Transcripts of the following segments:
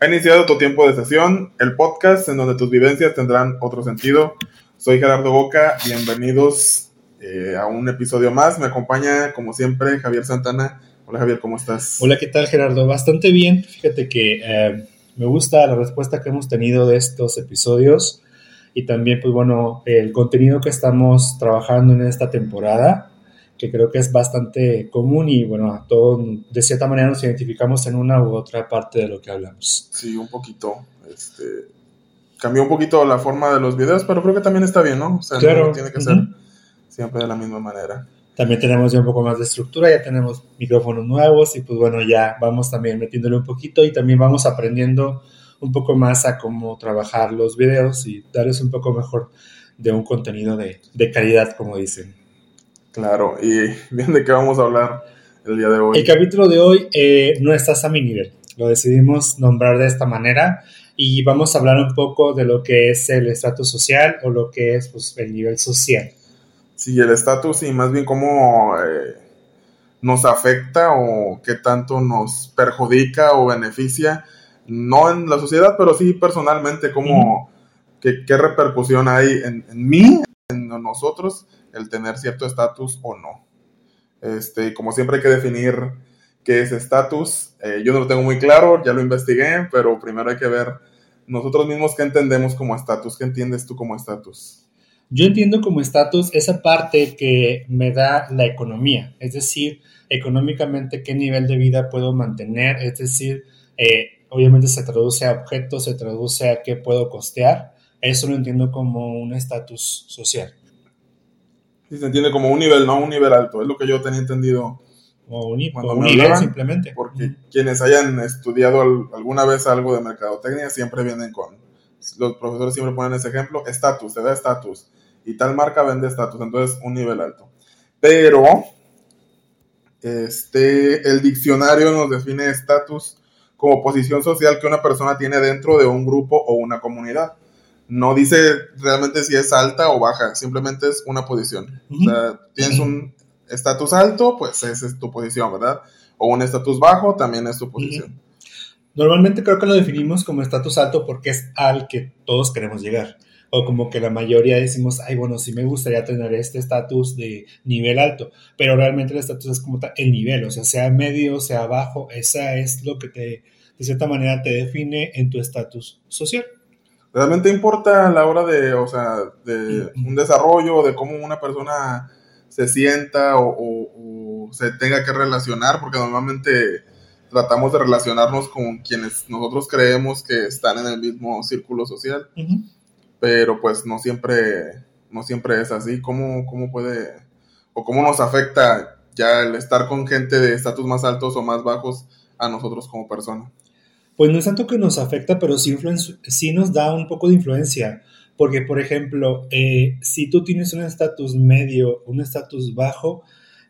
Ha iniciado tu tiempo de sesión, el podcast en donde tus vivencias tendrán otro sentido. Soy Gerardo Boca, bienvenidos eh, a un episodio más. Me acompaña, como siempre, Javier Santana. Hola Javier, ¿cómo estás? Hola, ¿qué tal Gerardo? Bastante bien. Fíjate que eh, me gusta la respuesta que hemos tenido de estos episodios y también, pues bueno, el contenido que estamos trabajando en esta temporada que creo que es bastante común y bueno, a todos de cierta manera nos identificamos en una u otra parte de lo que hablamos. Sí, un poquito. Este, cambió un poquito la forma de los videos, pero creo que también está bien, ¿no? O sea, claro. no tiene que ser siempre de la misma manera. También tenemos ya un poco más de estructura, ya tenemos micrófonos nuevos y pues bueno, ya vamos también metiéndole un poquito y también vamos aprendiendo un poco más a cómo trabajar los videos y darles un poco mejor de un contenido de, de calidad, como dicen. Claro, y bien de qué vamos a hablar el día de hoy. El capítulo de hoy eh, no estás a mi nivel, lo decidimos nombrar de esta manera y vamos a hablar un poco de lo que es el estatus social o lo que es pues, el nivel social. Sí, el estatus y más bien cómo eh, nos afecta o qué tanto nos perjudica o beneficia, no en la sociedad, pero sí personalmente, cómo, qué, qué, repercusión hay en, en mí, en nosotros el tener cierto estatus o no. Este, como siempre hay que definir qué es estatus. Eh, yo no lo tengo muy claro, ya lo investigué, pero primero hay que ver nosotros mismos qué entendemos como estatus, qué entiendes tú como estatus. Yo entiendo como estatus esa parte que me da la economía, es decir, económicamente qué nivel de vida puedo mantener, es decir, eh, obviamente se traduce a objetos, se traduce a qué puedo costear, eso lo entiendo como un estatus social. Sí, se entiende como un nivel, no un nivel alto, es lo que yo tenía entendido. O un, o un nivel hablaban, simplemente. Porque quienes hayan estudiado alguna vez algo de mercadotecnia siempre vienen con, los profesores siempre ponen ese ejemplo, estatus, te da estatus. Y tal marca vende estatus, entonces un nivel alto. Pero este, el diccionario nos define estatus como posición social que una persona tiene dentro de un grupo o una comunidad no dice realmente si es alta o baja, simplemente es una posición. Uh -huh. O sea, tienes un estatus alto, pues esa es tu posición, ¿verdad? O un estatus bajo, también es tu posición. Uh -huh. Normalmente creo que lo definimos como estatus alto porque es al que todos queremos llegar. O como que la mayoría decimos, ay, bueno, sí me gustaría tener este estatus de nivel alto, pero realmente el estatus es como el nivel, o sea, sea medio, sea bajo, esa es lo que te, de cierta manera, te define en tu estatus social realmente importa a la hora de, o sea, de un desarrollo, de cómo una persona se sienta o, o, o, se tenga que relacionar, porque normalmente tratamos de relacionarnos con quienes nosotros creemos que están en el mismo círculo social, uh -huh. pero pues no siempre, no siempre es así. ¿Cómo, ¿Cómo puede, o cómo nos afecta ya el estar con gente de estatus más altos o más bajos a nosotros como personas? Pues no es tanto que nos afecta, pero sí, sí nos da un poco de influencia. Porque, por ejemplo, eh, si tú tienes un estatus medio, un estatus bajo,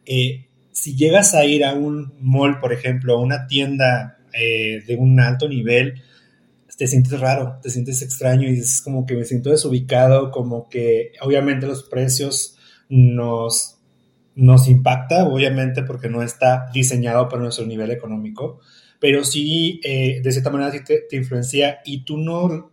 eh, si llegas a ir a un mall, por ejemplo, a una tienda eh, de un alto nivel, te sientes raro, te sientes extraño y es como que me siento desubicado, como que obviamente los precios nos, nos impacta, obviamente porque no está diseñado para nuestro nivel económico pero sí, eh, de cierta manera, sí te, te, influencia y tú no,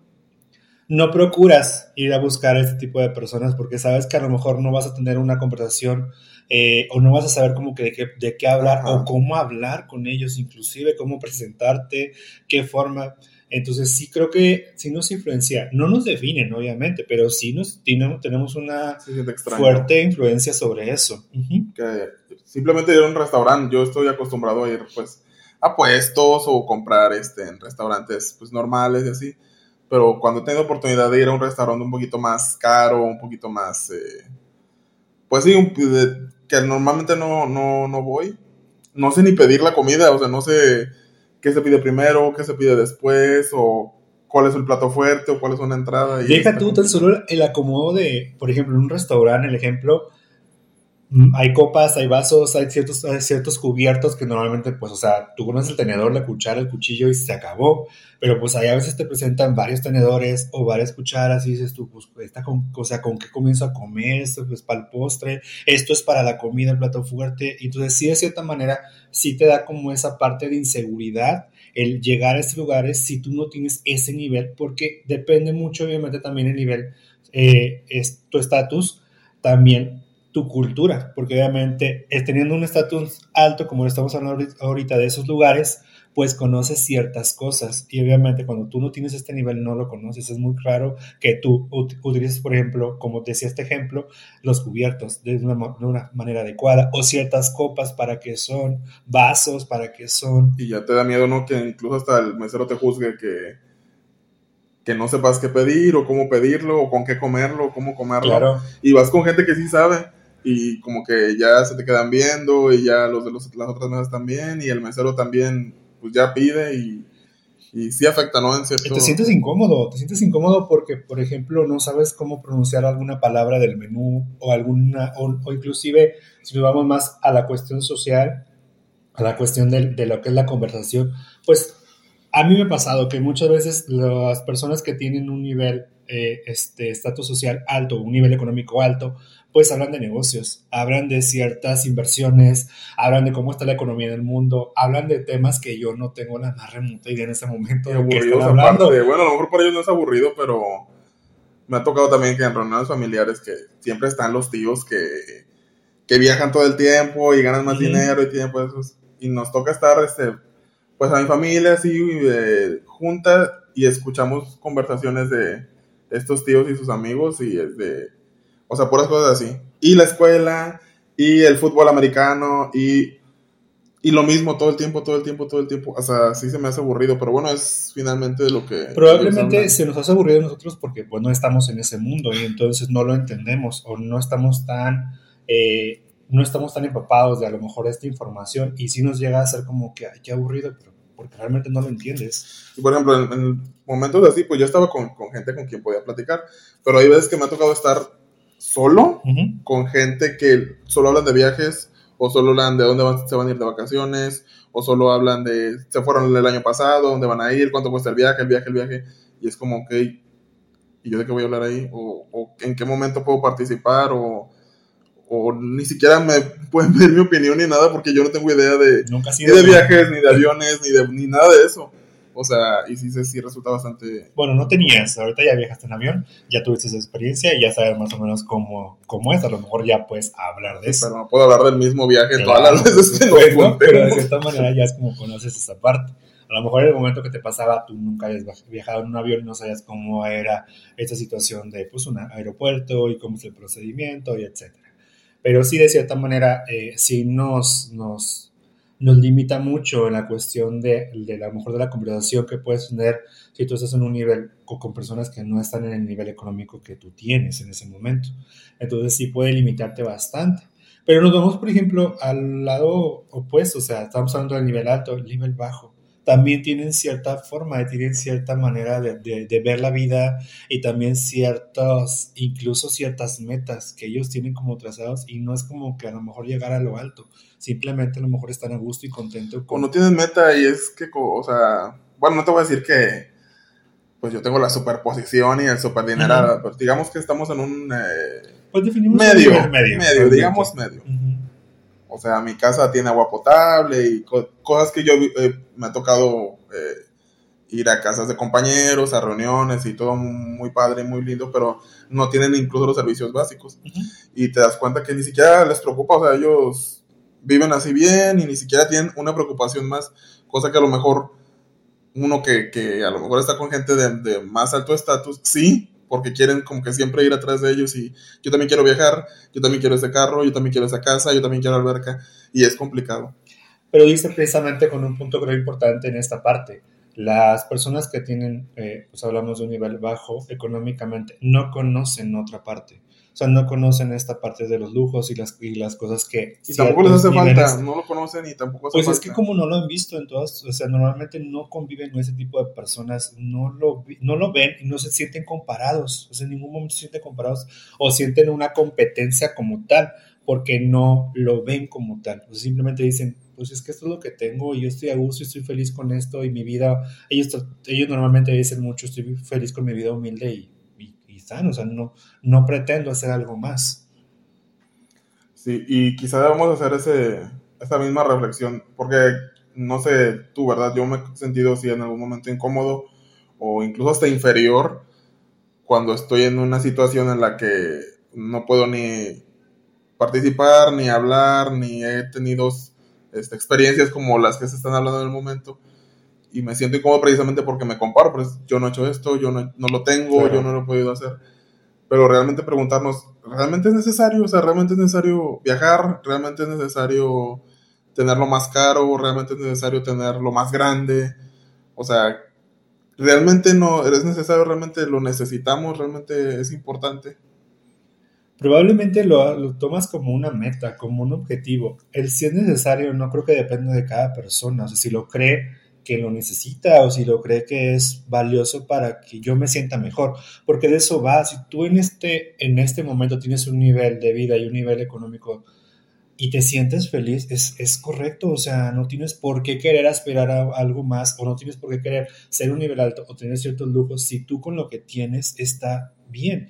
no procuras ir a buscar a este tipo de personas porque sabes que a lo mejor no vas a tener una conversación eh, o no vas a saber cómo que, de, qué, de qué hablar Ajá. o cómo hablar con ellos, inclusive cómo presentarte, qué forma. Entonces sí creo que sí nos influencia, no nos definen obviamente, pero sí nos tenemos, tenemos una sí, fuerte influencia sobre eso. Uh -huh. Que simplemente ir a un restaurante, yo estoy acostumbrado a ir pues a puestos o comprar este, en restaurantes pues, normales y así. Pero cuando he tenido oportunidad de ir a un restaurante un poquito más caro, un poquito más, eh, pues sí, un, de, que normalmente no, no, no voy, no sé ni pedir la comida, o sea, no sé qué se pide primero, qué se pide después, o cuál es el plato fuerte, o cuál es una entrada. Y Deja tú tan solo el acomodo de, por ejemplo, en un restaurante, el ejemplo, hay copas, hay vasos, hay ciertos, hay ciertos cubiertos que normalmente, pues, o sea, tú conoces el tenedor, la cuchara, el cuchillo y se acabó. Pero pues ahí a veces te presentan varios tenedores o varias cucharas y dices tú, pues, esta con, o sea, ¿con qué comienzo a comer? Esto pues para el postre, esto es para la comida, el plato fuerte. Y entonces sí, de cierta manera, sí te da como esa parte de inseguridad el llegar a estos lugares si tú no tienes ese nivel, porque depende mucho, obviamente, también el nivel, eh, es tu estatus, también tu cultura, porque obviamente es teniendo un estatus alto, como lo estamos hablando ahorita de esos lugares, pues conoces ciertas cosas y obviamente cuando tú no tienes este nivel no lo conoces. Es muy claro que tú utilices, por ejemplo, como decía este ejemplo, los cubiertos de una, de una manera adecuada o ciertas copas para que son, vasos para que son. Y ya te da miedo, ¿no? Que incluso hasta el mesero te juzgue que, que no sepas qué pedir o cómo pedirlo o con qué comerlo o cómo comerlo. Claro. Y vas con gente que sí sabe y como que ya se te quedan viendo y ya los de los, las otras mesas también y el mesero también pues ya pide y, y sí afecta, ¿no? En cierto... Te sientes incómodo, te sientes incómodo porque, por ejemplo, no sabes cómo pronunciar alguna palabra del menú o alguna, o, inclusive si nos vamos más a la cuestión social, a la cuestión de, de lo que es la conversación, pues a mí me ha pasado que muchas veces las personas que tienen un nivel, eh, este, estatus social alto, un nivel económico alto, pues hablan de negocios, hablan de ciertas inversiones, hablan de cómo está la economía del mundo, hablan de temas que yo no tengo la más remota idea en ese momento de están hablando. Bueno, a lo mejor para ellos no es aburrido, pero me ha tocado también que en reuniones familiares que siempre están los tíos que, que viajan todo el tiempo y ganan más dinero y tiempo y nos toca estar este pues a mi familia así eh, junta y escuchamos conversaciones de estos tíos y sus amigos y de o sea, puras cosas así. Y la escuela, y el fútbol americano, y, y lo mismo todo el tiempo, todo el tiempo, todo el tiempo. O sea, sí se me hace aburrido, pero bueno, es finalmente lo que... Probablemente se nos hace aburrido a nosotros porque pues no estamos en ese mundo y entonces no lo entendemos o no estamos tan... Eh, no estamos tan empapados de a lo mejor esta información y sí nos llega a ser como que, ay, qué aburrido, pero porque realmente no lo entiendes. Y por ejemplo, en, momentos así, pues yo estaba con, con, gente con quien podía platicar, pero hay veces que me ha tocado estar solo con gente que solo hablan de viajes o solo hablan de dónde van, se van a ir de vacaciones o solo hablan de se fueron el año pasado, dónde van a ir, cuánto cuesta el viaje, el viaje, el viaje y es como, ok, ¿y yo de qué voy a hablar ahí? O, o en qué momento puedo participar o, o ni siquiera me pueden ver mi opinión ni nada porque yo no tengo idea de, ni de viajes, ni de aviones, ni de ni nada de eso. O sea, y sí, sí resulta bastante... Bueno, no tenías, ahorita ya viajaste en avión, ya tuviste esa experiencia y ya sabes más o menos cómo, cómo es, a lo mejor ya puedes hablar de eso. Pero no puedo hablar del mismo viaje todas las veces que no, Pero de cierta manera ya es como conoces esa parte. A lo mejor en el momento que te pasaba, tú nunca habías viajado en un avión y no sabías cómo era esta situación de pues, un aeropuerto y cómo es el procedimiento y etcétera. Pero sí, de cierta manera, eh, sí nos, nos nos limita mucho en la cuestión de, mejor de la conversación que puedes tener si tú estás en un nivel o con personas que no están en el nivel económico que tú tienes en ese momento. Entonces sí puede limitarte bastante. Pero nos vamos, por ejemplo, al lado opuesto, o sea, estamos hablando del nivel alto, el nivel bajo también tienen cierta forma, tienen cierta manera de, de, ver la vida y también ciertas, incluso ciertas metas que ellos tienen como trazados y no es como que a lo mejor llegar a lo alto, simplemente a lo mejor están a gusto y contentos. Con... no tienen meta y es que, o sea, bueno, no te voy a decir que pues yo tengo la superposición y el super dinero, pero digamos que estamos en un... Eh, pues definimos medio, medio, medio, digamos medio. O sea, mi casa tiene agua potable y cosas que yo eh, me ha tocado eh, ir a casas de compañeros, a reuniones y todo muy padre, muy lindo, pero no tienen incluso los servicios básicos. Y te das cuenta que ni siquiera les preocupa, o sea, ellos viven así bien y ni siquiera tienen una preocupación más, cosa que a lo mejor uno que, que a lo mejor está con gente de, de más alto estatus, sí, porque quieren como que siempre ir atrás de ellos y yo también quiero viajar, yo también quiero ese carro, yo también quiero esa casa, yo también quiero alberca y es complicado. Pero dice precisamente con un punto creo importante en esta parte. Las personas que tienen, eh, pues hablamos de un nivel bajo económicamente, no conocen otra parte. O sea, no conocen esta parte de los lujos y las, y las cosas que... Y tampoco les hace falta, no lo conocen y tampoco hace Pues es que como no lo han visto en todas, o sea, normalmente no conviven con ese tipo de personas, no lo, no lo ven y no se sienten comparados, o sea, en ningún momento se sienten comparados o sienten una competencia como tal, porque no lo ven como tal. O sea, simplemente dicen, pues es que esto es lo que tengo y yo estoy a gusto y estoy feliz con esto y mi vida, ellos, ellos normalmente dicen mucho, estoy feliz con mi vida humilde y o sea, no, no pretendo hacer algo más. Sí, y quizá debemos hacer ese, esa misma reflexión, porque no sé tú, ¿verdad? Yo me he sentido así en algún momento incómodo o incluso hasta inferior cuando estoy en una situación en la que no puedo ni participar, ni hablar, ni he tenido este, experiencias como las que se están hablando en el momento. Y me siento incómodo precisamente porque me comparo, pues yo no he hecho esto, yo no, no lo tengo, yo no lo he podido hacer. Pero realmente preguntarnos, ¿realmente es necesario? O sea, ¿realmente es necesario viajar? ¿Realmente es necesario tenerlo más caro? ¿Realmente es necesario tenerlo más grande? O sea, realmente no es necesario, realmente lo necesitamos, realmente es importante. Probablemente lo, tomas como una meta, como un objetivo. El si es necesario no creo que dependa de cada persona. O sea, si lo cree que lo necesita o si lo cree que es valioso para que yo me sienta mejor. Porque de eso va. Si tú en este, en este momento tienes un nivel de vida y un nivel económico y te sientes feliz, es, es, correcto, o sea, no tienes por qué querer aspirar a algo más o no tienes por qué querer ser un nivel alto o tener ciertos lujos si tú con lo que tienes está bien.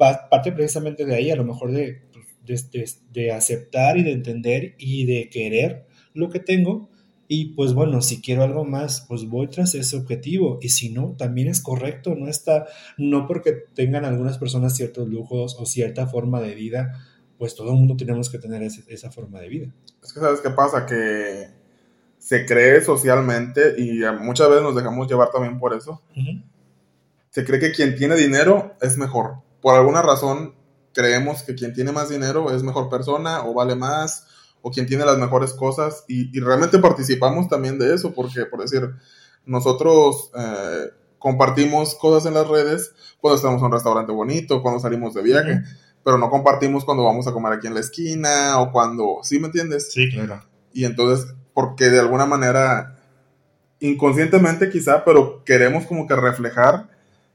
Parte precisamente de ahí, a lo mejor de, pues, de, de, aceptar y de entender y de querer lo que tengo. Y pues bueno, si quiero algo más, pues voy tras ese objetivo. Y si no, también es correcto. No está, no porque tengan algunas personas ciertos lujos o cierta forma de vida, pues todo el mundo tenemos que tener esa forma de vida. Es que sabes qué pasa, que se cree socialmente y muchas veces nos dejamos llevar también por eso. Se cree que quien tiene dinero es mejor. Por alguna razón creemos que quien tiene más dinero es mejor persona o vale más o quien tiene las mejores cosas y, realmente participamos también de eso porque, por decir, nosotros eh, compartimos cosas en las redes cuando estamos en un restaurante bonito, cuando salimos de viaje pero no compartimos cuando vamos a comer aquí en la esquina o cuando, ¿sí me entiendes? Sí, claro. Y entonces, porque de alguna manera, inconscientemente quizá, pero queremos como que reflejar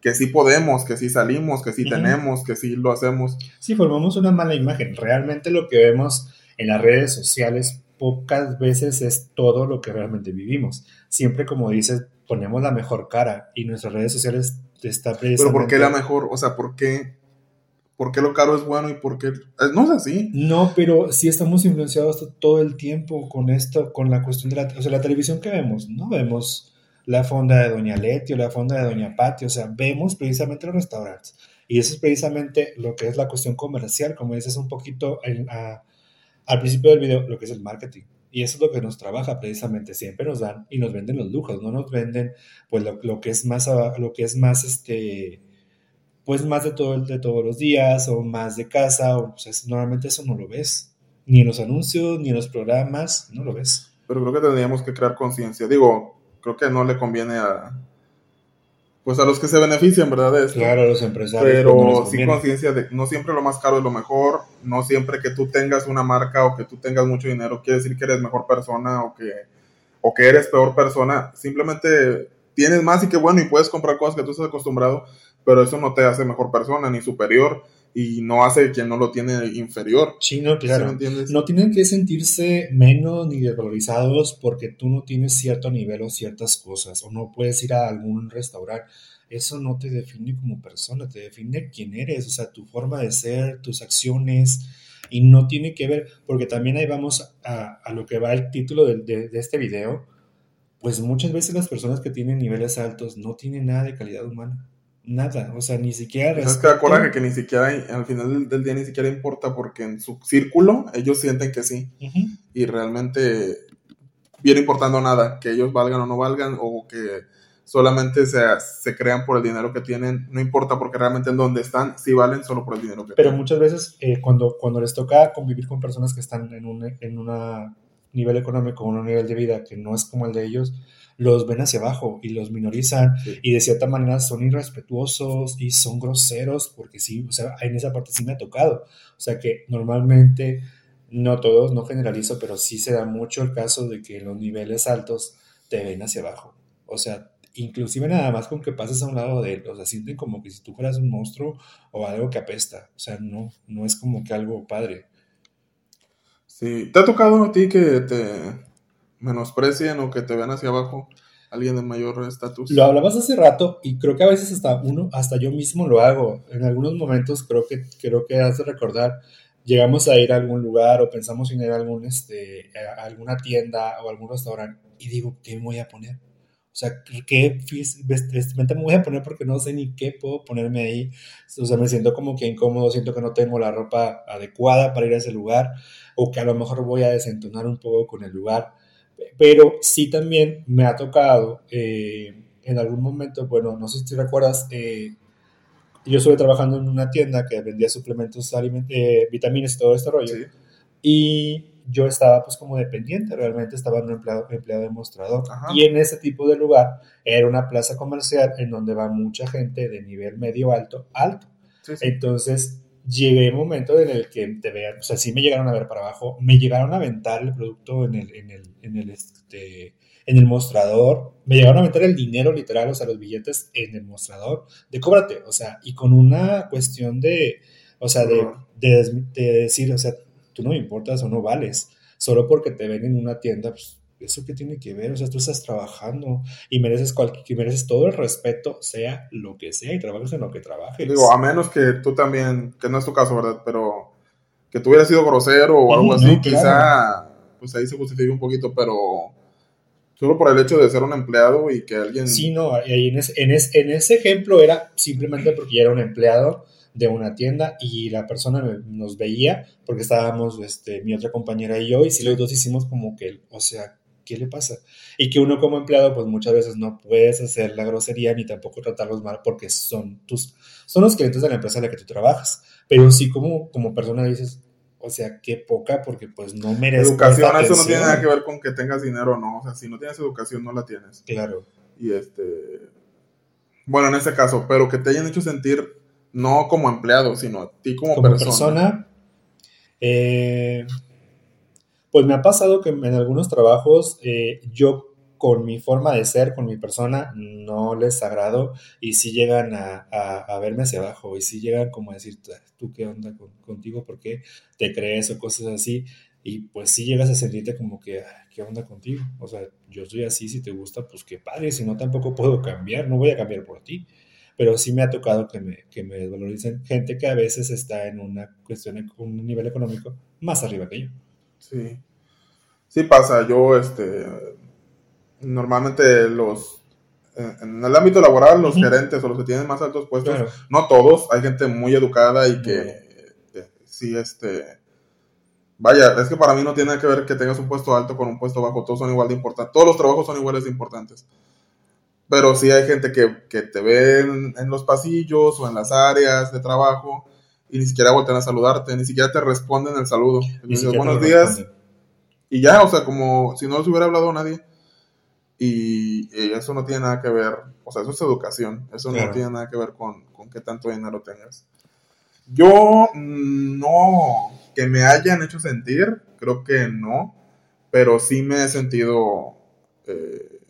que sí podemos, que sí salimos, que sí tenemos, que sí lo hacemos. Sí, formamos una mala imagen. Realmente lo que vemos en las redes sociales pocas veces es todo lo que realmente vivimos. Siempre, como dices, ponemos la mejor cara y nuestras redes sociales está precisamente... Pero ¿por qué la mejor? O sea, ¿por qué por qué lo caro es bueno y por qué... Eh, no es así. No, pero sí estamos influenciados todo el tiempo con esto, con la cuestión de la, o sea, la televisión que vemos. No vemos la fonda de Doña Leti o la fonda de Doña Pati, o sea, vemos precisamente los restaurantes. Y eso es precisamente lo que es la cuestión comercial, como dices un poquito al principio del video, lo que es el marketing. Y eso es lo que nos trabaja precisamente. Siempre nos dan y nos venden los lujos, no nos venden pues lo, lo que es más, lo que es más este pues más de, todo, de todos los días o más de casa, o pues normalmente eso no lo ves, ni en los anuncios, ni en los programas, no lo ves. Pero creo que tendríamos que crear conciencia. Digo, creo que no le conviene a, pues a los que se benefician, ¿verdad? De esto. Claro, a los empresarios. Pero sí conciencia de no siempre lo más caro es lo mejor, no siempre que tú tengas una marca o que tú tengas mucho dinero quiere decir que eres mejor persona o que, o que eres peor persona. Simplemente tienes más y qué bueno y puedes comprar cosas que tú estás acostumbrado, pero eso no te hace mejor persona ni superior y no hace quien no lo tiene inferior. Sí, no, claro. no tienen que sentirse menos ni desvalorizados porque tú no tienes cierto nivel o ciertas cosas o no puedes ir a algún restaurante. Eso no te define como persona, te define quién eres, o sea, tu forma de ser, tus acciones, y no tiene que ver, porque también ahí vamos a, a lo que va el título de, de, de este video, pues muchas veces las personas que tienen niveles altos no tienen nada de calidad humana nada, o sea, ni siquiera... Es que coraje que ni siquiera, al final del, día ni siquiera importa porque en su círculo ellos sienten que sí. Y realmente viene importando nada, que ellos valgan o no valgan o que solamente se, se crean por el dinero que tienen, no importa porque realmente en donde están sí valen solo por el dinero que Pero tienen. muchas veces eh, cuando, cuando les toca convivir con personas que están en un en una nivel económico, un nivel de vida que no es como el de ellos, los ven hacia abajo y los minorizan y de cierta manera son irrespetuosos y son groseros porque sí, o sea, en esa parte sí me ha tocado. O sea que normalmente, no todos, no generalizo, pero sí se da mucho el caso de que los niveles altos te ven hacia abajo. O sea, inclusive nada más con que pases a un lado de él, o sea, sienten como que si tú fueras un monstruo o algo que apesta. O sea, no, no es como que algo padre. Sí, ¿te ha tocado a ti que te menosprecien o que te vean hacia abajo alguien de mayor estatus. Lo hablabas hace rato y creo que a veces hasta uno, hasta yo mismo lo hago. En algunos momentos creo que creo que has de recordar llegamos a ir a algún lugar o pensamos en ir a, algún, este, alguna tienda o algún restaurante y digo, ¿qué me voy a poner? O sea, ¿qué vestimenta me voy a poner? Porque no sé ni qué puedo ponerme ahí. O sea, me siento como que incómodo, siento que no tengo la ropa adecuada para ir a ese lugar o que a lo mejor voy a desentonar un poco con el lugar. Pero sí también me ha tocado eh, en algún momento, bueno, no sé si te recuerdas, eh, yo estuve trabajando en una tienda que vendía suplementos, eh, vitaminas y todo este rollo. Y yo estaba pues como dependiente, realmente estaba en un empleado, empleado demostrador. Y en ese tipo de lugar era una plaza comercial en donde va mucha gente de nivel medio alto, alto. Entonces llegué un momento en el que te vean, o sea, sí me llegaron a ver para abajo, me llegaron a aventar el producto en el, en el, en el, este, en el mostrador, me llegaron a meter el dinero literal, o sea, los billetes en el mostrador, de cóbrate, o sea, y con una cuestión de, o sea, de, de, de decir, o sea, tú no me importas o no vales. Solo porque te ven en una tienda, pues, ¿eso qué tiene que ver? O sea, tú estás trabajando y mereces, cualquier, mereces todo el respeto, sea lo que sea, y trabajes en lo que trabajes. Digo, a menos que tú también, que no es tu caso, ¿verdad? Pero que tú hubieras sido grosero o algo así, quizá, pues ahí se justifique un poquito, pero solo por el hecho de ser un empleado y que alguien... Sí, no, en, en, en ese ejemplo era simplemente porque ya era un empleado de una tienda y la persona nos veía porque estábamos, este, mi otra compañera y yo, y si los dos hicimos como que, o sea, ¿qué le pasa? Y que uno como empleado, pues muchas veces no puedes hacer la grosería ni tampoco tratarlos mal porque son tus, son los clientes de la empresa en la que tú trabajas. Pero sí como, como persona dices, o sea, qué poca, porque pues no mereces. Educación, eso no tiene nada que ver con que tengas dinero o no. O sea, si no tienes educación, no la tienes. Claro. Y este. Bueno, en este caso, pero que te hayan hecho sentir no como empleado, sino a ti como, como persona. Eh, pues me ha pasado que en algunos trabajos eh, yo con mi forma de ser, con mi persona, no les agrado y si llegan a, verme hacia abajo y si llegan como a decir, tú qué onda contigo, por qué te crees o cosas así. Y pues si llegas a sentirte como que, ¿qué onda contigo? O sea, yo estoy así, si te gusta, pues qué padre, si no tampoco puedo cambiar, no voy a cambiar por ti pero sí me ha tocado que me, que me desvaloricen gente que a veces está en una cuestión, un nivel económico más arriba que yo. Sí, sí pasa, yo, este, normalmente los, en el ámbito laboral, los gerentes o los que tienen más altos puestos, no todos, hay gente muy educada y que, que sí, este, Vaya, es que para mí no tiene que ver que tengas un puesto alto con un puesto bajo, todos son igual de importantes, todos los trabajos son iguales de importantes. Pero sí hay gente que, que te ve en, los pasillos o en las áreas de trabajo y ni siquiera voltean a saludarte, ni siquiera te responden el saludo. buenos días. Y ya, o sea, como si no les hubiera hablado nadie. Y, eso no tiene nada que ver, o sea, eso es educación, eso no tiene nada que ver con, con qué tanto dinero tengas. Yo mm, no, que me hayan hecho sentir, creo que no, pero sí me he sentido eh,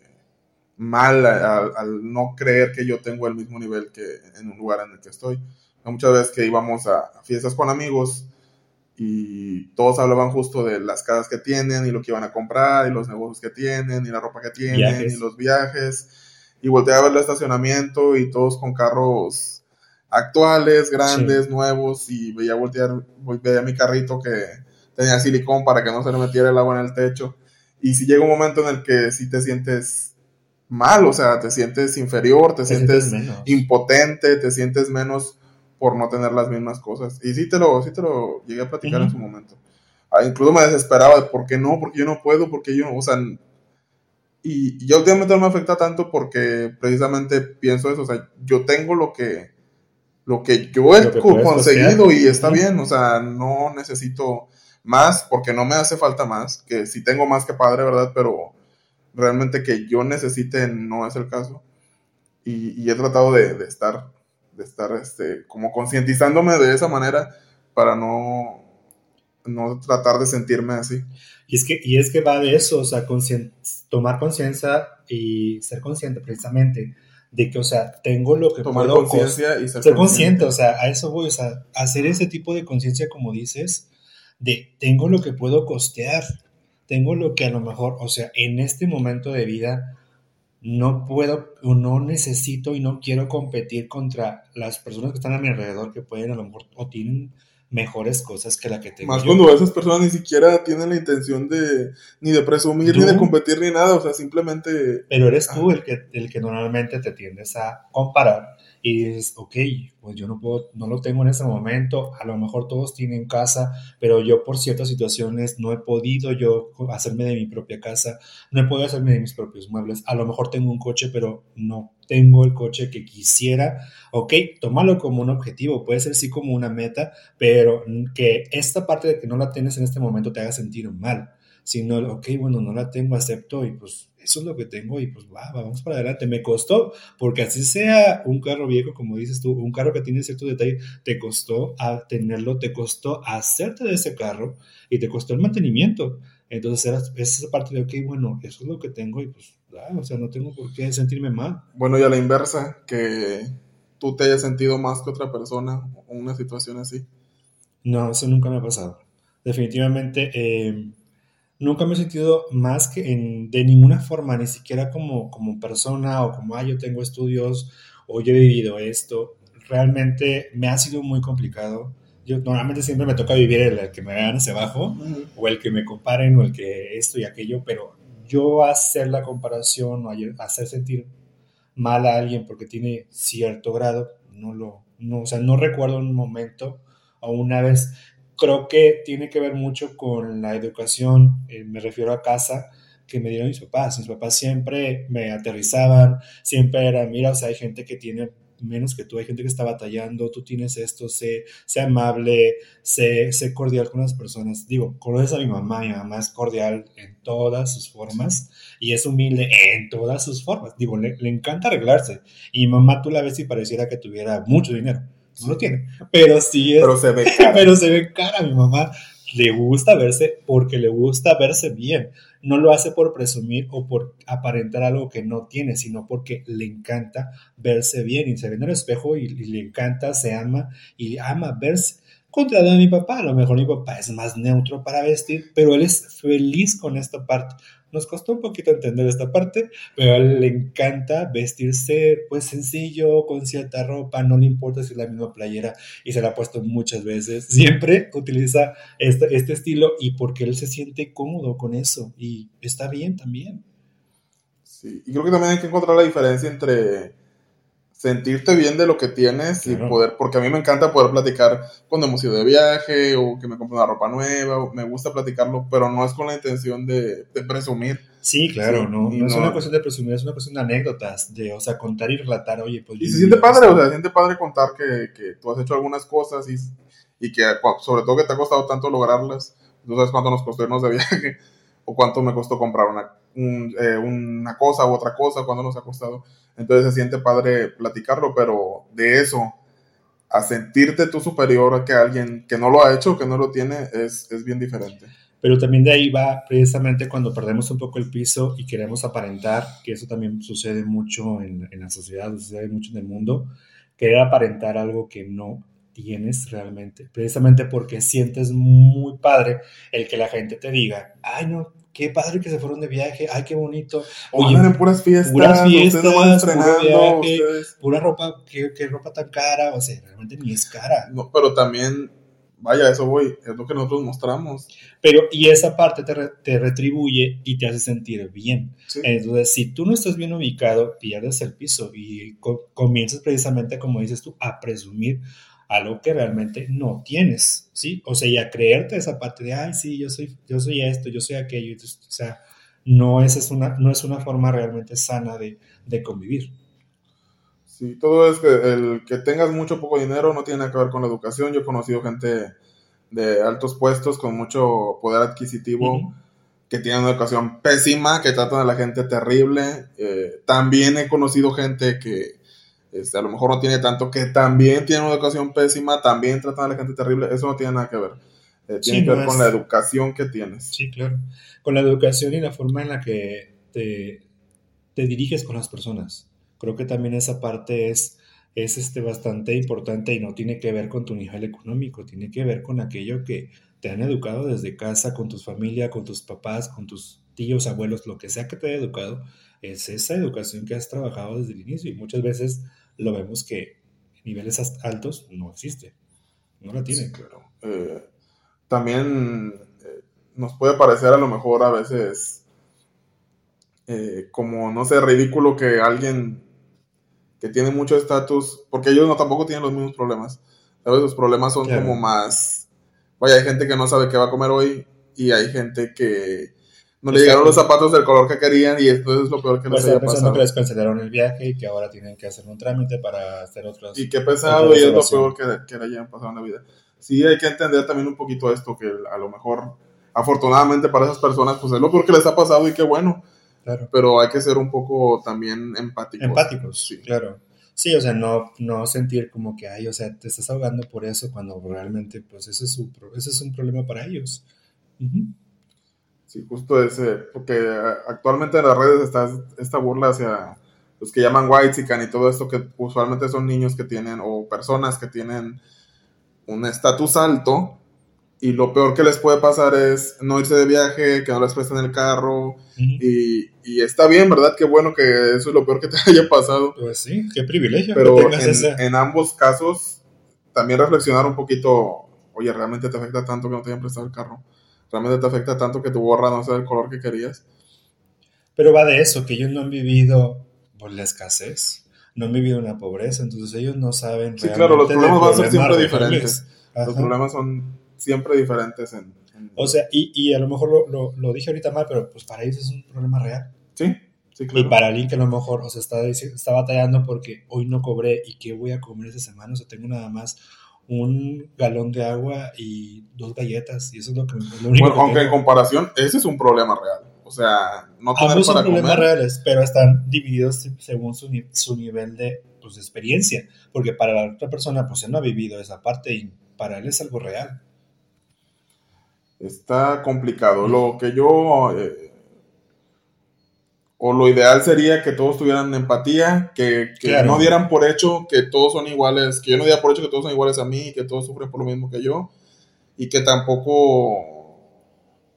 mal al, no creer que yo tengo el mismo nivel que en un lugar en el que estoy. Muchas veces que íbamos a fiestas con amigos y todos hablaban justo de las casas que tienen y lo que iban a comprar y los negocios que tienen y la ropa que tienen y los viajes. Y volteé a ver el estacionamiento y todos con carros actuales, grandes, nuevos y veía voltear, veía mi carrito que tenía silicón para que no se le metiera el agua en el techo. Y si llega un momento en el que si te sientes mal, o sea, te sientes inferior, te, sientes, impotente, te sientes menos por no tener las mismas cosas. Y sí te lo, sí te lo llegué a platicar en su momento. Ah, incluso me desesperaba de por qué no, porque yo no puedo, porque yo o sea, y, y yo últimamente no me afecta tanto porque precisamente pienso eso, o sea, yo tengo lo que, lo que yo he conseguido y está bien, o sea, no necesito más porque no me hace falta más, que si tengo más que padre, ¿verdad? Pero realmente que yo necesite no es el caso. Y, he tratado de, estar, de estar este, como concientizándome de esa manera para no, no tratar de sentirme así. Y es que, y es que va de eso, o sea, tomar conciencia y ser consciente precisamente de que, o sea, tengo lo que tomar conciencia y ser, consciente. o sea, a eso voy, o sea, hacer ese tipo de conciencia, como dices, de tengo lo que puedo costear, tengo lo que a lo mejor, o sea, en este momento de vida no puedo o no necesito y no quiero competir contra las personas que están a mi alrededor que pueden a lo mejor o tienen mejores cosas que la que tengo Más yo. cuando esas personas ni siquiera tienen la intención de ni de presumir, ni de competir, ni nada. O sea, simplemente Pero eres tú Ah. el que, el que normalmente te tiendes a comparar y dices, ok, pues yo no puedo, no lo tengo en ese momento, a lo mejor todos tienen casa, pero yo por ciertas situaciones no he podido yo hacerme de mi propia casa, no he podido hacerme de mis propios muebles, a lo mejor tengo un coche, pero no tengo el coche que quisiera, ok, tómalo como un objetivo, puede ser sí como una meta, pero que esta parte de que no la tienes en este momento te haga sentir mal, sino, ok, bueno, no la tengo, acepto y pues eso es lo que tengo y pues va, vamos para adelante. Me costó, porque así sea un carro viejo, como dices tú, un carro que tiene cierto detalle, te costó a tenerlo, te costó hacerte de ese carro y te costó el mantenimiento. Entonces era esa parte de, ok, bueno, eso es lo que tengo y pues, ah, o sea, no tengo por qué sentirme mal. Bueno, y a la inversa, que tú te hayas sentido más que otra persona o una situación así. No, eso nunca me ha pasado. Definitivamente, eh, nunca me he sentido más que en, de ninguna forma, ni siquiera como, como persona o como, ah, yo tengo estudios o yo he vivido esto. Realmente me ha sido muy complicado. Yo normalmente siempre me toca vivir el, el que me vean hacia abajo o el que me comparen o el que esto y aquello, pero yo hacer la comparación o hacer sentir mal a alguien porque tiene cierto grado, no lo, no, o sea, no recuerdo un momento o una vez creo que tiene que ver mucho con la educación, eh, me refiero a casa, que me dieron mis papás. Mis papás siempre me aterrizaban, siempre era, mira, o sea, hay gente que tiene menos que tú, hay gente que está batallando, tú tienes esto, sé, sé amable, sé, sé cordial con las personas. Digo, conoces a mi mamá, mi mamá es cordial en todas sus formas y es humilde en todas sus formas. Digo, le, le encanta arreglarse. Y mi mamá tú la ves y pareciera que tuviera mucho dinero. No lo tiene, pero sí es. Pero se ve cara. pero se ve cara. Mi mamá le gusta verse porque le gusta verse bien. No lo hace por presumir o por aparentar algo que no tiene, sino porque le encanta verse bien y se ve en el espejo y, y le encanta, se ama y ama verse. Contrario a mi papá, a lo mejor mi papá es más neutro para vestir, pero él es feliz con esta parte. Nos costó un poquito entender esta parte, pero a él le encanta vestirse pues sencillo, con cierta ropa, no le importa si es la misma playera y se la ha puesto muchas veces. Siempre utiliza este, este estilo y porque él se siente cómodo con eso y está bien también. Sí, y creo que también hay que encontrar la diferencia entre sentirte bien de lo que tienes Claro. y poder, porque a mí me encanta poder platicar cuando hemos ido de viaje o que me compro una ropa nueva, o me gusta platicarlo, pero no es con la intención de, de presumir. Sí, claro, Sí, no, no es no- una cuestión de presumir, es una cuestión de anécdotas, de, o sea, contar y relatar, oye, pues... Y se siente padre, esto. o sea, se siente padre contar que, que tú has hecho algunas cosas y, y que sobre todo que te ha costado tanto lograrlas. Tú sabes cuánto nos costó irnos de viaje o cuánto me costó comprar una, eh, una cosa u otra cosa, cuánto nos ha costado. Entonces se siente padre platicarlo, pero de eso a sentirte tú superior a que alguien que no lo ha hecho, que no lo tiene, es, es bien diferente. Pero también de ahí va precisamente cuando perdemos un poco el piso y queremos aparentar, que eso también sucede mucho en, en la sociedad, sucede mucho en el mundo, querer aparentar algo que no tienes realmente, precisamente porque sientes muy padre el que la gente te diga, ay no, qué padre que se fueron de viaje, ay qué bonito, O Oye, andan en puras fiestas, puras ustedes fiestas, nomás puro estrenando, viaje. ustedes- pura ropa, qué, qué ropa tan cara, o sea, realmente ni es cara. No, pero también, vaya, eso voy, es lo que nosotros mostramos. Pero, y esa parte te, re- te retribuye y te hace sentir bien. Sí. Entonces, si tú no estás bien ubicado, pierdes el piso y co- comienzas precisamente, como dices tú, a presumir algo que realmente no tienes, ¿sí? O sea, y a creerte esa parte de, ay, sí, yo soy, yo soy esto, yo soy aquello. O sea, no es, es una, no es una forma realmente sana de, de convivir. Sí, todo es que el que tengas mucho o poco dinero no tiene nada que ver con la educación. Yo he conocido gente de altos puestos con mucho poder adquisitivo que tienen una educación pésima, que tratan a la gente terrible. Eh, también he conocido gente que este, a lo mejor no tiene tanto, que también tiene una educación pésima, también tratan a la gente terrible. Eso no tiene nada que ver. Eh, tiene Sí, que no ver con la educación que tienes. Sí, claro. Con la educación y la forma en la que te, te diriges con las personas. Creo que también esa parte es, es este, bastante importante y no tiene que ver con tu nivel económico, tiene que ver con aquello que te han educado desde casa, con tus familia, con tus papás, con tus tíos, abuelos, lo que sea que te haya educado, es esa educación que has trabajado desde el inicio y muchas veces lo vemos que niveles altos no existe, no la tiene. Sí, claro. eh, también eh, nos puede parecer a lo mejor a veces eh, como, no sé, ridículo que alguien que tiene mucho estatus, porque ellos no tampoco tienen los mismos problemas. A veces los problemas son Claro. como más, vaya, hay gente que no sabe qué va a comer hoy y hay gente que no le Exacto. llegaron los zapatos del color que querían y esto es lo peor que Pues les haya pasado. que les cancelaron el viaje y que ahora tienen que hacer un trámite para hacer otros. Y qué pesado y es lo peor que, que le hayan pasado en la vida. Sí, hay que entender también un poquito esto, que a lo mejor, afortunadamente para esas personas, pues es lo peor que les ha pasado y qué bueno, Claro. pero hay que ser un poco también empáticos. Empáticos, Sí. claro. Sí, o sea, no, no sentir como que, ay, o sea, te estás ahogando por eso cuando realmente, pues, ese es, su, ese es un problema para ellos. Ujú. Sí, justo ese, porque eh, actualmente en las redes está esta burla hacia los que llaman white y todo esto, que usualmente son niños que tienen, o personas que tienen un estatus alto, y lo peor que les puede pasar es no irse de viaje, que no les presten el carro, y, y está bien, ¿verdad? Qué bueno que eso es lo peor que te haya pasado, Pues sí, qué privilegio pero que en, ese. en ambos casos también reflexionar un poquito, oye, ¿realmente te afecta tanto que no te hayan prestado el carro? ¿Realmente te afecta tanto que tu gorra no sea del color que querías? Pero va de eso, que ellos no han vivido por la escasez, no han vivido una pobreza, entonces ellos no saben Sí, claro, los problemas van a ser siempre diferentes. Los problemas son siempre diferentes en... en- O sea, y, y a lo mejor lo, lo, lo dije ahorita mal, pero pues para ellos es un problema real. sí, sí, Y claro. para alguien que a lo mejor, o sea, está, está batallando porque hoy no cobré y qué voy a comer esta semana, o sea, tengo nada más un galón de agua y dos galletas, y eso es lo, que, lo único Bueno, que aunque en comparación, ese es un problema real. O sea, no tener Ambos son para problemas comer. reales, pero están divididos según su, su nivel de, pues, experiencia, porque para la otra persona, pues él no ha vivido esa parte y para él es algo real. Está complicado. Lo que yo... eh, o lo ideal sería que todos tuvieran empatía, que, que Claro. no dieran por hecho que todos son iguales, que yo no diera por hecho que todos son iguales a mí, que todos sufren por lo mismo que yo, y que tampoco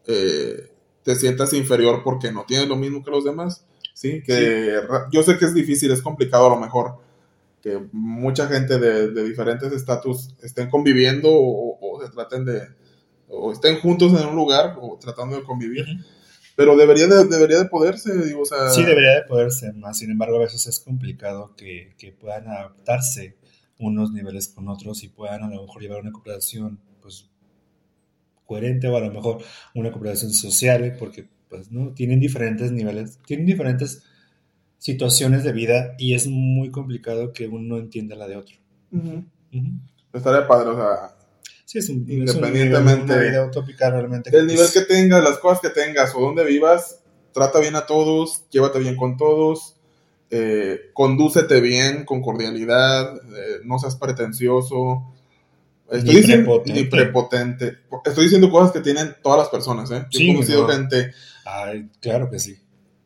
eh, te sientas inferior porque no tienes lo mismo que los demás. Sí, que yo sé que es difícil, es complicado a lo mejor, que mucha gente de, de diferentes estatus estén conviviendo o, o se traten de, o estén juntos en un lugar o tratando de convivir. Pero debería de, debería de poderse, digo, o sea... Sí, debería de poder ser más, sin embargo, a veces es complicado que, que puedan adaptarse unos niveles con otros y puedan a lo mejor llevar una cooperación pues coherente o a lo mejor una cooperación social, porque pues no tienen diferentes niveles, tienen diferentes situaciones de vida y es muy complicado que uno entienda la de otro. Ujú. Ujú. Estaría padre, o sea, Sí, es un, es un Independientemente nivel, una vida utópica realmente. del nivel que tengas, las cosas que tengas o donde vivas, trata bien a todos, llévate bien con todos, eh, condúcete bien, con cordialidad, eh, no seas pretencioso. Estoy Ni diciendo, prepotente. ni prepotente. Estoy diciendo cosas que tienen todas las personas, ¿eh? Yo Sí, he conocido no. gente Ay, claro que sí.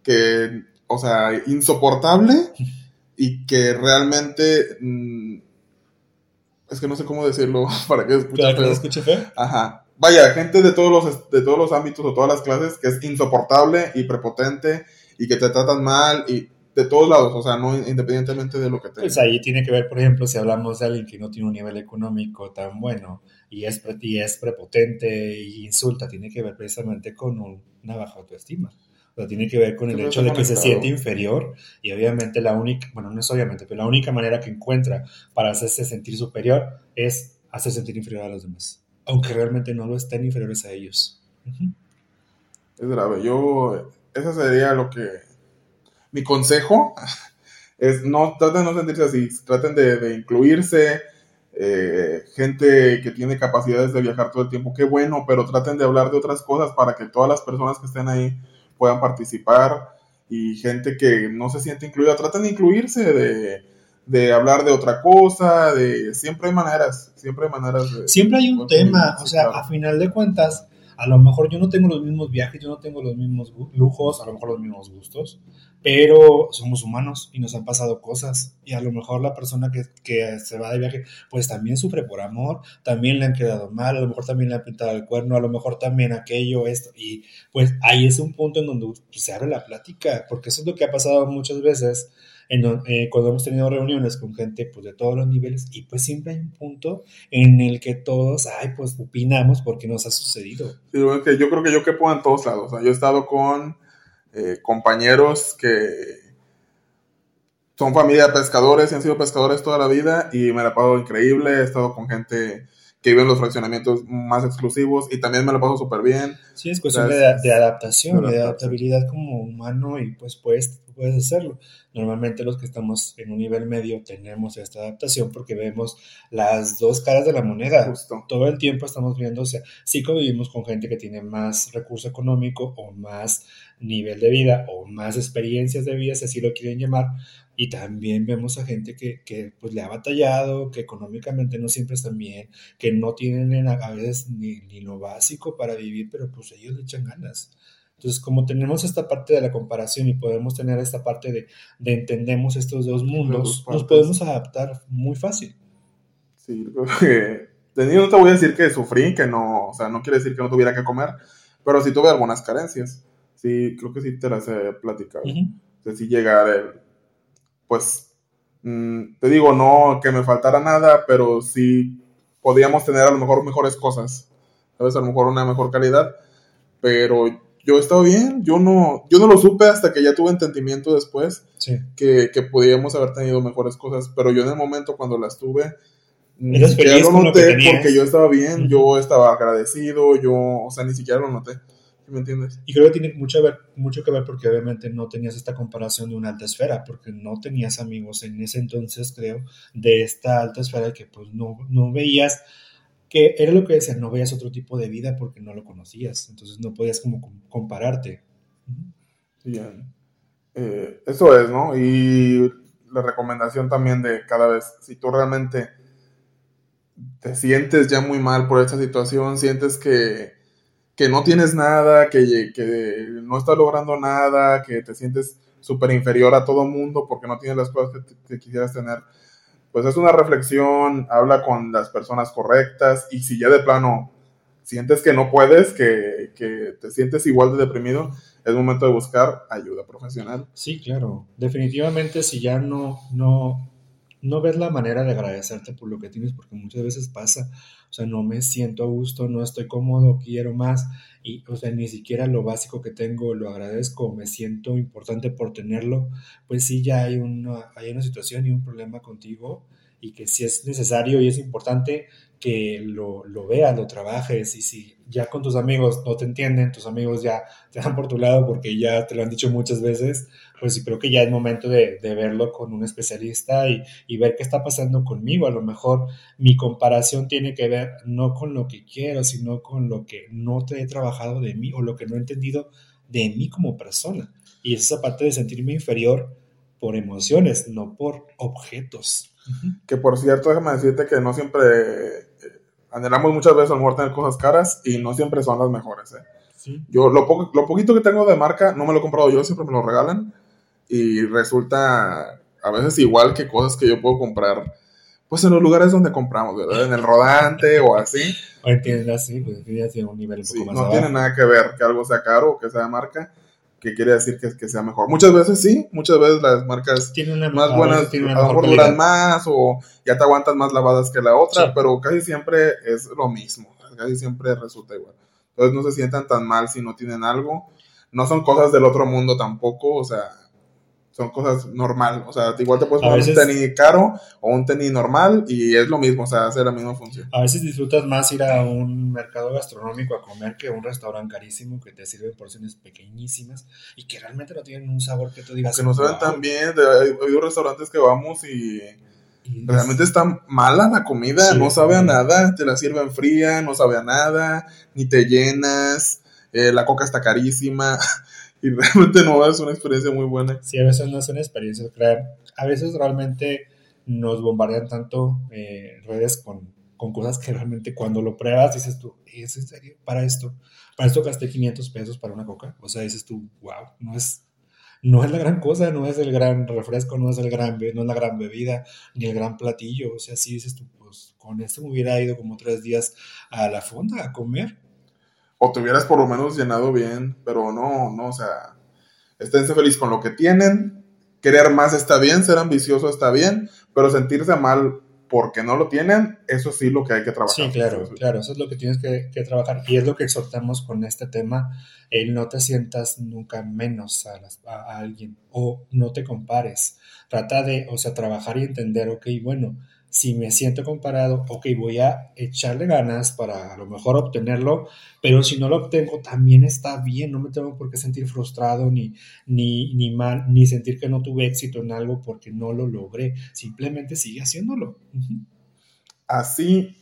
que, o sea, insoportable y que realmente, mm, es que no sé cómo decirlo para que escuche Claro que feo. escuche feo. Ajá. Vaya, gente de todos los de todos los ámbitos o todas las clases que es insoportable y prepotente y que te tratan mal y de todos lados, o sea, no independientemente de lo que te Pues ahí tiene que ver, por ejemplo, si hablamos de alguien que no tiene un nivel económico tan bueno y es, y es prepotente y insulta, tiene que ver precisamente con un- una baja autoestima. O sea, tiene que ver con el hecho de que se siente inferior y obviamente la única, bueno, no es obviamente, pero la única manera que encuentra para hacerse sentir superior es hacer sentir inferior a los demás, aunque realmente no lo estén inferiores a ellos. Es grave. Yo ese sería lo que mi consejo es no traten de no sentirse así, traten de, de incluirse eh, gente que tiene capacidades de viajar todo el tiempo, qué bueno, pero traten de hablar de otras cosas para que todas las personas que estén ahí puedan participar y gente que no se siente incluida, traten de incluirse, de, de hablar de otra cosa, de siempre hay maneras, siempre hay maneras de... Siempre hay un tema, o sea, a final de cuentas, a lo mejor yo no tengo los mismos viajes, yo no tengo los mismos lujos, a lo mejor los mismos gustos, pero somos humanos y nos han pasado cosas. Y a lo mejor la persona que, que se va de viaje pues también sufre por amor, también le han quedado mal, a lo mejor también le han pintado el cuerno, a lo mejor también aquello, esto. Y pues ahí es un punto en donde se abre la plática, porque eso es lo que ha pasado muchas veces eh, cuando hemos tenido reuniones con gente pues, de todos los niveles y pues siempre hay un punto en el que todos, ay, pues opinamos porque nos ha sucedido. Sí, yo creo que yo quepo en todos lados. yo he estado con eh, compañeros que son familia de pescadores y han sido pescadores toda la vida y me la paso increíble. He estado con gente que vive en los fraccionamientos más exclusivos y también me la paso súper bien. Sí, es cuestión de, adaptación, de, adaptabilidad como humano y pues puedes, puedes hacerlo. Normalmente los que estamos en un nivel medio tenemos esta adaptación porque vemos las dos caras de la moneda. Justo. Todo el tiempo estamos viendo, o sea, sí convivimos con gente que tiene más recurso económico o más nivel de vida o más experiencias de vida, si así lo quieren llamar, y también vemos a gente que, que, pues le ha batallado, que económicamente no siempre están bien, que no tienen a veces ni, ni, lo básico para vivir, pero pues ellos le echan ganas. Entonces, como tenemos esta parte de la comparación y podemos tener esta parte de, de entendemos estos dos mundos, nos podemos adaptar muy fácil. Sí, creo que no te voy a decir que sufrí, que no, o sea, no quiere decir que no tuviera que comer, pero sí tuve algunas carencias. Sí, creo que sí te las he platicado. De sí llegar el pues, mm, te digo, no que me faltara nada, pero sí podíamos tener a lo mejor mejores cosas, ¿sabes? A lo mejor una mejor calidad, pero yo he estado bien, yo no, yo no lo supe hasta que ya tuve entendimiento después que, que podíamos haber tenido mejores cosas, pero yo en el momento cuando las tuve, ni siquiera lo noté porque yo estaba bien, yo estaba agradecido, yo, o sea, ni siquiera lo noté. ¿Me entiendes? Y creo que tiene mucho, ver, mucho que ver porque obviamente no tenías esta comparación de una alta esfera, porque no tenías amigos en ese entonces, creo, de esta alta esfera que pues no, no veías, que era lo que decía, no veías otro tipo de vida porque no lo conocías, entonces no podías como compararte. Eh, eso es, ¿no? Y la recomendación también de cada vez, si tú realmente te sientes ya muy mal por esta situación, sientes que que no tienes nada, que, que no estás logrando nada, que te sientes súper inferior a todo mundo porque no tienes las cosas que, quisieras tener, pues es una reflexión, habla con las personas correctas y si ya de plano sientes que no puedes, que, que te sientes igual de deprimido, es momento de buscar ayuda profesional. Sí, claro. Definitivamente si ya no, no, no ves la manera de agradecerte por lo que tienes, porque muchas veces pasa, o sea, no me siento a gusto, no estoy cómodo, quiero más, y, o sea, ni siquiera lo básico que tengo lo agradezco, me siento importante por tenerlo, pues sí, ya hay una, hay una situación y un problema contigo, y que si es necesario y es importante que lo, lo veas, lo trabajes, y si ya con tus amigos no te entienden, tus amigos ya te dan por tu lado porque ya te lo han dicho muchas veces, pues sí creo que ya es momento de, verlo con un especialista y, ver qué está pasando conmigo. A lo mejor mi comparación tiene que ver no con lo que quiero, sino con lo que no te he trabajado de mí o lo que no he entendido de mí como persona. Y es esa parte de sentirme inferior por emociones, no por objetos. Que por cierto, déjame decirte que no siempre anhelamos muchas veces a lo mejor tener cosas caras y no siempre son las mejores. ¿eh? Yo lo, lo poquito que tengo de marca no me lo he comprado yo, siempre me lo regalan y resulta a veces igual que cosas que yo puedo comprar pues en los lugares donde compramos, ¿verdad? En el rodante o así. O en así, pues ya tiene un nivel un poco más No tiene nada que ver que algo sea caro o que sea de marca, que quiere decir que, que sea mejor. Muchas veces sí, muchas veces las marcas más buenas a lo mejor duran más o ya te aguantan más lavadas que la otra, pero casi siempre es lo mismo, casi siempre resulta igual. Entonces no se sientan tan mal si no tienen algo. No son cosas del otro mundo tampoco, o sea, son cosas normal. O sea, igual te puedes poner un tenis caro o un tenis normal y es lo mismo, o sea, hace la misma función. A veces disfrutas más ir a un mercado gastronómico a comer que a un restaurante carísimo que te sirve porciones pequeñísimas y que realmente no tienen un sabor que tú digas. Que no saben tan bien. Hay, restaurantes que vamos y. realmente está mala la comida, no sabe a nada, te la sirven fría, no sabe a nada, ni te llenas, eh, la coca está carísima. y realmente no es una experiencia muy buena. Sí, a veces no es una experiencia, A veces realmente nos bombardean tanto eh, redes con, con, cosas que realmente cuando lo pruebas dices tú, ¿es en serio? Para esto, para esto gasté 500 pesos para una coca. O sea, dices tú, wow, no es, no es la gran cosa, no es el gran refresco, no es, el gran, no es la gran bebida, ni el gran platillo. O sea, sí dices tú, pues con esto me hubiera ido como tres días a la fonda a comer o te hubieras por lo menos llenado bien, pero no, no, o sea, esténse feliz con lo que tienen querer más está bien, ser ambicioso está bien, pero sentirse mal porque no lo tienen, eso sí lo que hay que trabajar. Sí, claro, claro, eso es lo que tienes que, trabajar y es lo que exhortamos con este tema, el no te sientas nunca menos a, a, alguien o no te compares, trata de, o sea, trabajar y entender, ok, bueno, si me siento comparado, ok, voy a echarle ganas para a lo mejor obtenerlo, pero si no lo obtengo, también está bien, no me tengo por qué sentir frustrado ni, ni, ni mal, ni sentir que no tuve éxito en algo porque no lo logré, simplemente sigue haciéndolo. Así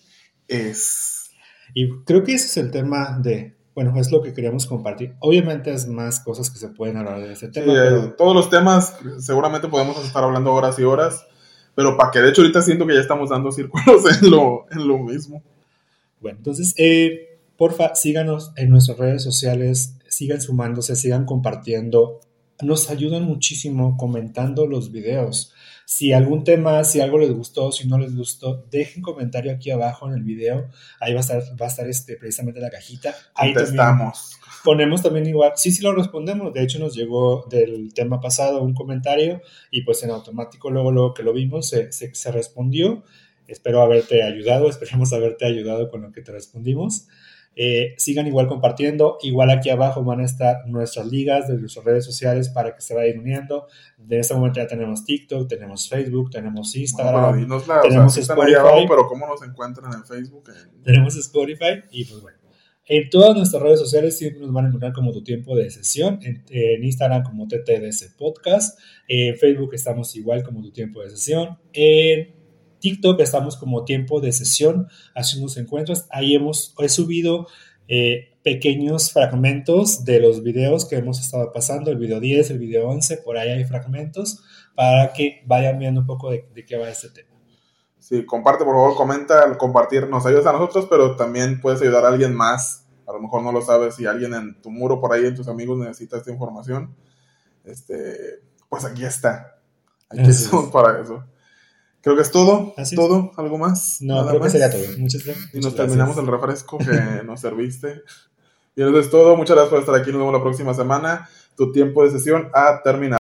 es. Y creo que ese es el tema de, bueno, es lo que queríamos compartir. Obviamente es más cosas que se pueden hablar de ese tema. Eh, todos los temas, seguramente podemos estar hablando horas y horas pero para que de hecho ahorita siento que ya estamos dando círculos en lo, en lo mismo. Bueno, entonces, eh, porfa, síganos en nuestras redes sociales, sigan sumándose, sigan compartiendo. Nos ayudan muchísimo comentando los videos. Si algún tema, si algo les gustó, si no les gustó, dejen comentario aquí abajo en el video. Ahí va a estar, va a estar este, precisamente la cajita. Ahí estamos ponemos también igual, sí, sí lo respondemos, de hecho nos llegó del tema pasado un comentario y pues en automático luego, luego que lo vimos se, se, respondió. Espero haberte ayudado, esperemos haberte ayudado con lo que te respondimos. Eh, sigan igual compartiendo. Igual aquí abajo van a estar nuestras ligas de nuestras redes sociales para que se vayan uniendo. De este momento ya tenemos TikTok, tenemos Facebook, tenemos Instagram, tenemos Spotify. pero ¿cómo nos encuentran en Facebook? Tenemos Spotify y pues bueno. En todas nuestras redes sociales siempre nos van a encontrar como tu tiempo de sesión. En, Instagram como TTDS Podcast. En Facebook estamos igual como tu tiempo de sesión. En TikTok estamos como tiempo de sesión. Hacemos encuentros. Ahí hemos he subido eh, pequeños fragmentos de los videos que hemos estado pasando. El video 10, el video 11. Por ahí hay fragmentos para que vayan viendo un poco de, de qué va este tema. Sí, comparte, por favor, comenta, al compartir nos ayudas a nosotros, pero también puedes ayudar a alguien más. A lo mejor no lo sabes si alguien en tu muro por ahí, en tus amigos necesita esta información. Este, pues aquí está. Aquí estamos para eso. Creo que es todo. todo, algo más. No, creo que sería todo. Muchas gracias. Y nos terminamos el refresco que nos serviste. Y eso es todo. Muchas gracias por estar aquí. Nos vemos la próxima semana. Tu tiempo de sesión ha terminado.